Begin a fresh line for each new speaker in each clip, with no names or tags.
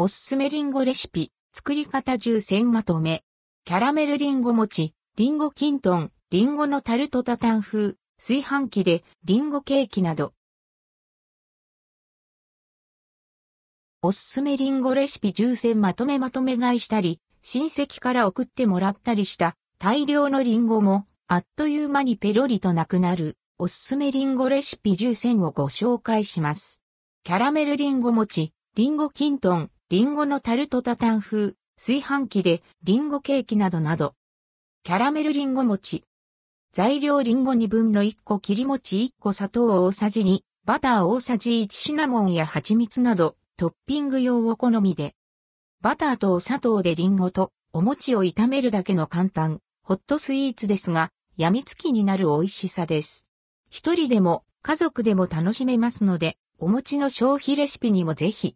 おすすめリンゴレシピ、作り方10選まとめ。キャラメルリンゴ餅、リンゴキントン、リンゴのタルトタタン風、炊飯器で。リンゴケーキなど。おすすめリンゴレシピ。10選まとめまとめ買いしたり、親戚から送ってもらったりした。大量のリンゴも。あっという間にペロリとなくなる。おすすめリンゴレシピ。10選をご紹介します。キャラメルリンゴ餅、リンゴキントン、リンゴのタルトタタン風、炊飯器でリンゴケーキなどなど。キャラメルリンゴ餅。材料リンゴ2分の1個切り餅1個砂糖大さじ2、バター大さじ1シナモンや蜂蜜など、トッピング用お好みで。バターとお砂糖でリンゴとお餅を炒めるだけの簡単、ホットスイーツですが、病みつきになる美味しさです。一人でも家族でも楽しめますので、お餅の消費レシピにもぜひ。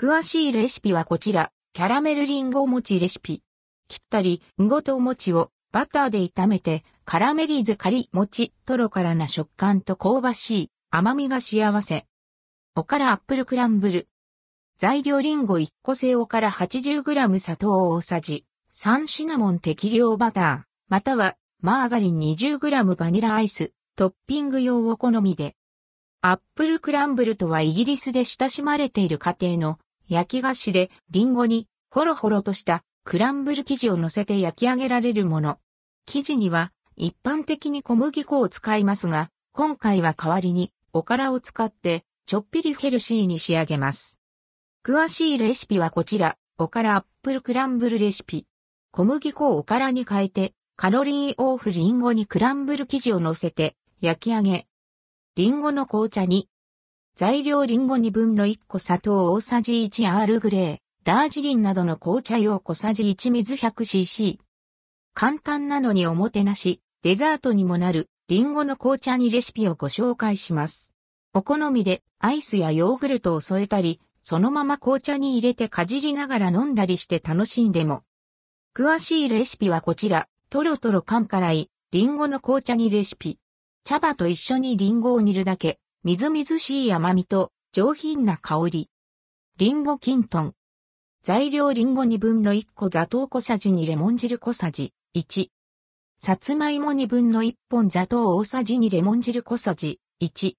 詳しいレシピはこちら、キャラメルリンゴ餅レシピ。切ったり、んごとお餅をバターで炒めて、カラメリーズカリ餅、トロからな食感と香ばしい甘みが幸せ。おからアップルクランブル。材料リンゴ1個製おから 80g 砂糖大さじ、3シナモン適量バター、またはマーガリン 20g バニラアイス、トッピング用お好みで。アップルクランブルとはイギリスで親しまれている家庭の焼き菓子でリンゴにホロホロとしたクランブル生地を乗せて焼き上げられるもの。生地には一般的に小麦粉を使いますが、今回は代わりにおからを使ってちょっぴりヘルシーに仕上げます。詳しいレシピはこちら、おからアップルクランブルレシピ。小麦粉をおからに変えてカロリーオフリンゴにクランブル生地を乗せて焼き上げ。リンゴの紅茶に。材料リンゴ2分の1個砂糖大さじ1アールグレー、ダージリンなどの紅茶用小さじ1水 100cc。簡単なのにおもてなし、デザートにもなるリンゴの紅茶にレシピをご紹介します。お好みでアイスやヨーグルトを添えたり、そのまま紅茶に入れてかじりながら飲んだりして楽しんでも。詳しいレシピはこちら。トロトロ感辛い、リンゴの紅茶煮レシピ。茶葉と一緒にリンゴを煮るだけ、みずみずしい甘みと上品な香り。リンゴキントン。材料リンゴ2分の1個砂糖小さじ2レモン汁小さじ1。さつまいも2分の1本砂糖大さじ2レモン汁小さじ1。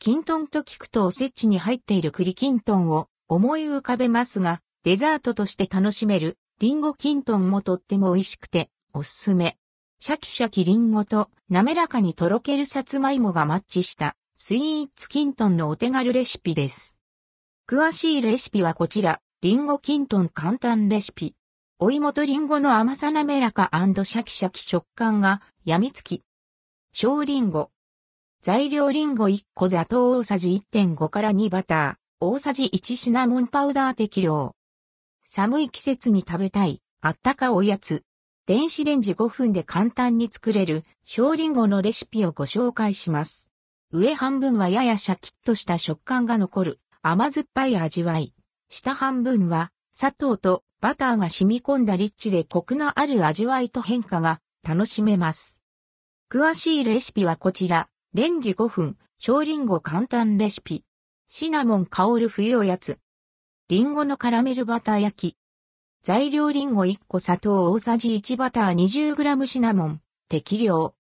キントンと聞くとおせちに入っている栗キントンを思い浮かべますが、デザートとして楽しめるリンゴキントンもとっても美味しくて、おすすめ。シャキシャキリンゴと滑らかにとろけるさつまいもがマッチしたスイーツキントンのお手軽レシピです。詳しいレシピはこちら、リンゴキントン簡単レシピ。お芋とリンゴの甘さ滑らかシャキシャキ食感が病みつき。小リンゴ。材料リンゴ1個砂糖大さじ1.5から2バター、大さじ1シナモンパウダー適量。寒い季節に食べたい、あったかおやつ。電子レンジ5分で簡単に作れる小リンゴのレシピをご紹介します。上半分はややシャキッとした食感が残る甘酸っぱい味わい。下半分は砂糖とバターが染み込んだリッチでコクのある味わいと変化が楽しめます。詳しいレシピはこちら。レンジ5分、小リンゴ簡単レシピ。シナモン香る冬おやつ。リンゴのカラメルバター焼き。材料リンゴ1個砂糖大さじ1バター 20g シナモン、適量。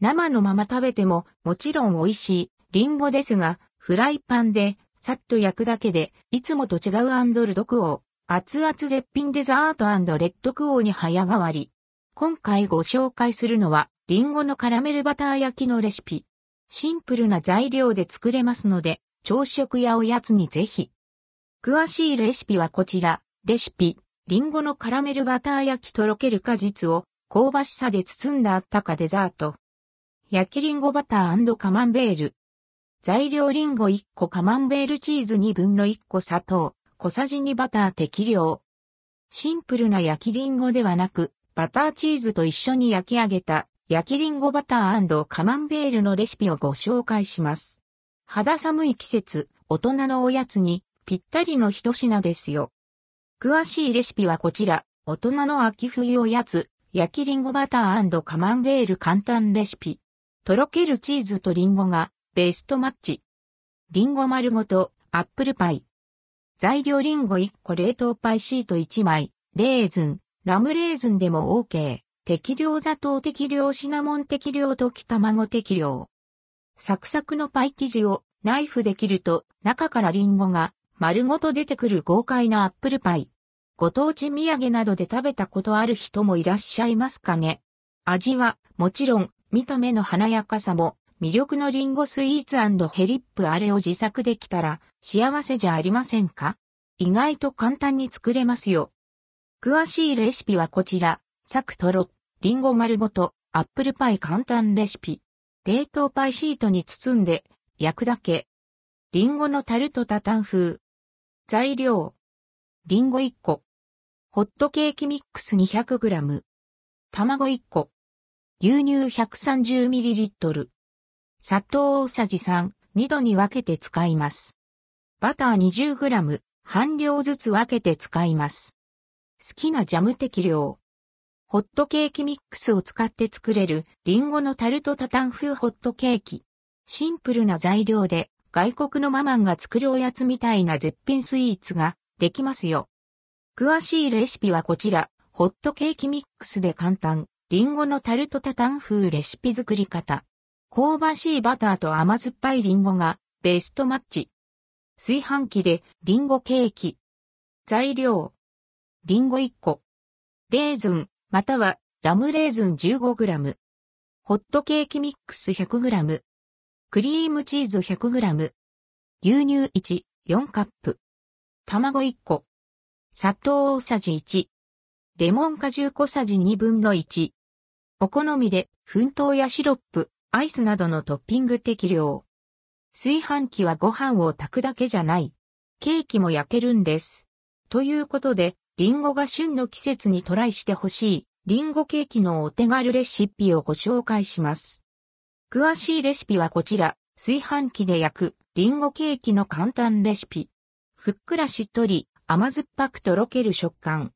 生のまま食べてももちろん美味しいリンゴですが、フライパンでさっと焼くだけで、いつもと違うアンドルドクオー、熱々絶品デザートレッドクオーに早変わり。今回ご紹介するのは、リンゴのカラメルバター焼きのレシピ。シンプルな材料で作れますので、朝食やおやつにぜひ。詳しいレシピはこちら、レシピ。リンゴのカラメルバター焼きとろける果実を香ばしさで包んだあったかデザート。焼きリンゴバターカマンベール。材料リンゴ1個カマンベールチーズ2分の1個砂糖、小さじ2バター適量。シンプルな焼きリンゴではなく、バターチーズと一緒に焼き上げた焼きリンゴバターカマンベールのレシピをご紹介します。肌寒い季節、大人のおやつにぴったりの一品ですよ。詳しいレシピはこちら、大人の秋冬おやつ、焼きリンゴバターカマンベール簡単レシピ。とろけるチーズとリンゴがベストマッチ。リンゴ丸ごとアップルパイ。材料リンゴ1個冷凍パイシート1枚、レーズン、ラムレーズンでも OK。適量砂糖適量シナモン適量溶き卵適量。サクサクのパイ生地をナイフで切ると中からリンゴが丸ごと出てくる豪快なアップルパイ。ご当地土産などで食べたことある人もいらっしゃいますかね。味はもちろん見た目の華やかさも魅力のリンゴスイーツヘリップあれを自作できたら幸せじゃありませんか？意外と簡単に作れますよ。詳しいレシピはこちら、サクトロ、リンゴ丸ごと、アップルパイ簡単レシピ。冷凍パイシートに包んで、焼くだけ。リンゴのタルトタタン風。材料。リンゴ1個。ホットケーキミックス 200g。卵1個。牛乳 130ml。砂糖大さじ3、2度に分けて使います。バター 20g、半量ずつ分けて使います。好きなジャム適量。ホットケーキミックスを使って作れるリンゴのタルトタタン風ホットケーキ。シンプルな材料で外国のママンが作るおやつみたいな絶品スイーツができますよ。詳しいレシピはこちら、ホットケーキミックスで簡単、リンゴのタルトタタン風レシピ作り方。香ばしいバターと甘酸っぱいリンゴがベストマッチ。炊飯器でリンゴケーキ。材料。リンゴ1個。レーズン、またはラムレーズン 15g。ホットケーキミックス 100g。クリームチーズ 100g。牛乳1、4カップ。卵1個。砂糖大さじ1。レモン果汁小さじ2分の1。お好みで、粉糖やシロップ、アイスなどのトッピング適量。炊飯器はご飯を炊くだけじゃない。ケーキも焼けるんです。ということで、リンゴが旬の季節にトライしてほしい、リンゴケーキのお手軽レシピをご紹介します。詳しいレシピはこちら、炊飯器で焼く、リンゴケーキの簡単レシピ。ふっくらしっとり、甘酸っぱくとろける食感。